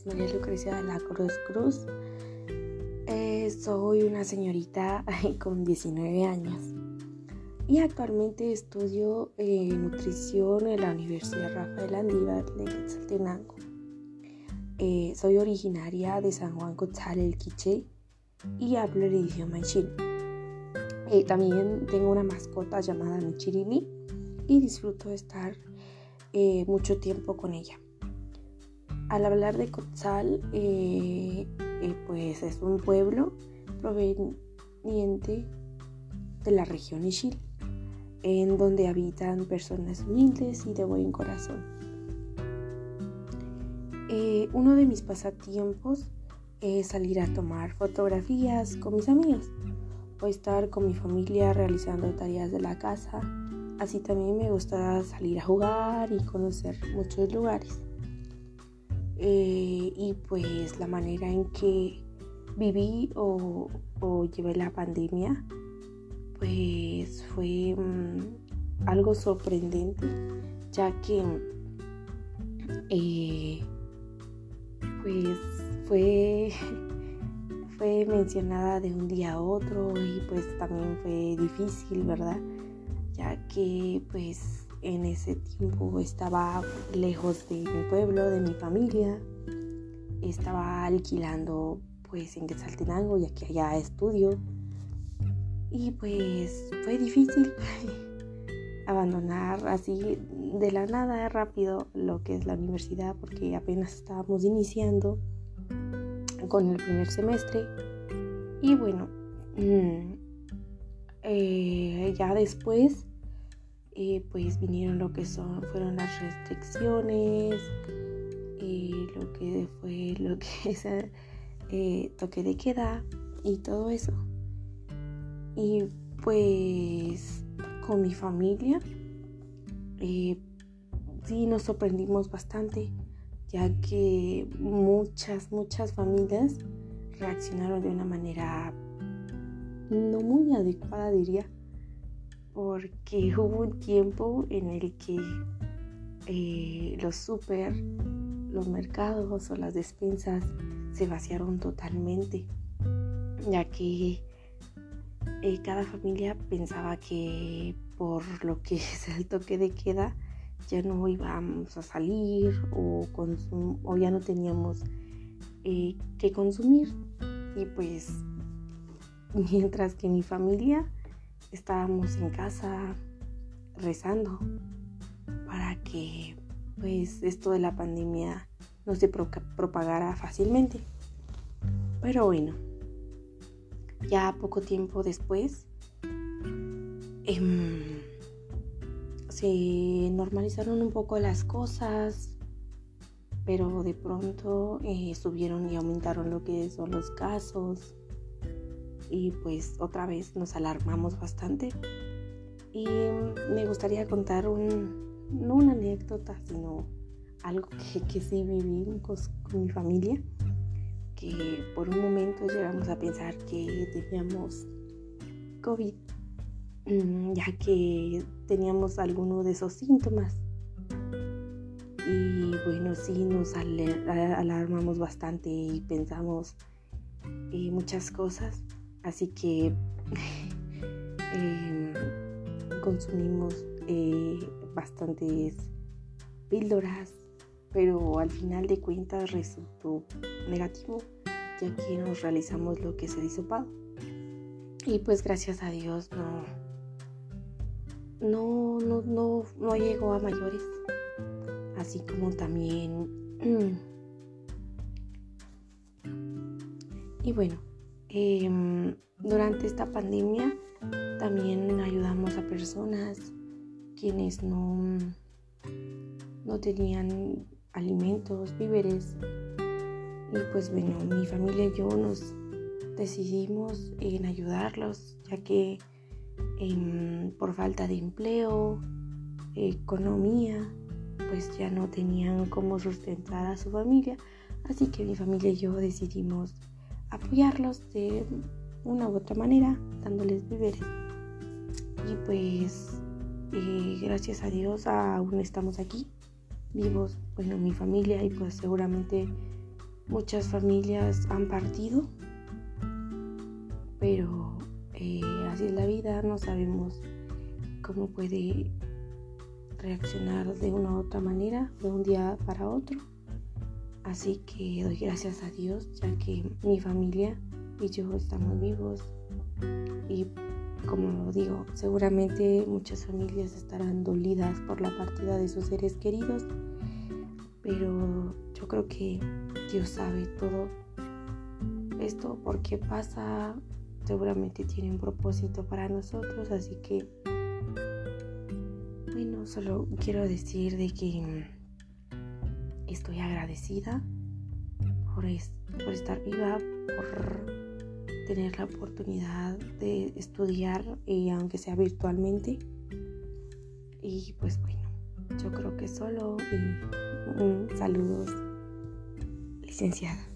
es María Lucrecia de la Cruz Cruz. Eh, soy una señorita con 19 años y actualmente estudio eh, nutrición en la Universidad Rafael Andívar de Quetzaltenango. Eh, soy originaria de San Juan Cotzal, el Quiché, y hablo el idioma chino. también tengo una mascota llamada Michirili y disfruto de estar mucho tiempo con ella. Al hablar de Cotzal, eh, eh, pues es un pueblo proveniente de la región Ishil, en donde habitan personas humildes y de buen corazón. Eh, uno de mis pasatiempos es salir a tomar fotografías con mis amigos o estar con mi familia realizando tareas de la casa. Así también me gusta salir a jugar y conocer muchos lugares. Eh, y pues la manera en que viví o, llevé la pandemia pues fue mm, algo sorprendente ya que eh, pues fue fue mencionada de un día a otro y pues también fue difícil verdad ya que pues en ese tiempo estaba lejos de mi pueblo, de mi familia. Estaba alquilando pues en Quetzaltenango, ya que allá estudio. Y pues fue difícil abandonar así de la nada rápido lo que es la universidad porque apenas estábamos iniciando con el primer semestre. Y bueno, mm, eh, ya después eh, pues vinieron lo que son, fueron las restricciones, y lo que fue lo que es eh, toque de queda y todo eso. Y pues con mi familia eh, sí nos sorprendimos bastante, ya que muchas, muchas familias reaccionaron de una manera no muy adecuada, diría porque hubo un tiempo en el que eh, los super, los mercados o las despensas se vaciaron totalmente, ya que eh, cada familia pensaba que por lo que es el toque de queda ya no íbamos a salir o, o ya no teníamos eh, que consumir. Y pues mientras que mi familia estábamos en casa rezando para que pues esto de la pandemia no se propagara fácilmente. Pero bueno, ya poco tiempo después em, se normalizaron un poco las cosas, pero de pronto eh, subieron y aumentaron lo que son los casos y pues otra vez nos alarmamos bastante. Y me gustaría contar un, no una anécdota, sino algo que, que sí vivimos con, mi familia, que por un momento llegamos a pensar que teníamos COVID, mm, ya que teníamos alguno de esos síntomas. Y bueno, sí nos alarmamos bastante y pensamos eh, muchas cosas. Así que em, consumimos eh, bastantes píldoras, pero al final de cuentas resultó negativo, ya que nos realizamos lo que se disopado. Y pues gracias a Dios no, no, no, no, no llegó a mayores. Así como también... y bueno, Em, durante esta pandemia también ayudamos a personas quienes no, no tenían alimentos, víveres. Y pues bueno, mi familia y yo nos decidimos en ayudarlos, ya que em, por falta de empleo, economía, pues ya no tenían cómo sustentar a su familia. Así que mi familia y yo decidimos apoyarlos de una u otra manera, dándoles víveres. Y pues eh, gracias a Dios aún estamos aquí, vivos, bueno, mi familia y pues seguramente muchas familias han partido, pero eh, así es la vida, no sabemos cómo puede reaccionar de una u otra manera, de un día para otro. Así que doy gracias a Dios, ya que mi familia y yo estamos vivos. Y como digo, seguramente muchas familias estarán dolidas por la partida de sus seres queridos, pero yo creo que Dios sabe todo esto, por qué pasa, seguramente tiene un propósito para nosotros, así que bueno, solo quiero decir de que estoy agradecida por, estar viva, por tener la oportunidad de estudiar, y aunque sea virtualmente. Y pues bueno, yo creo que solo y un saludos, licenciada.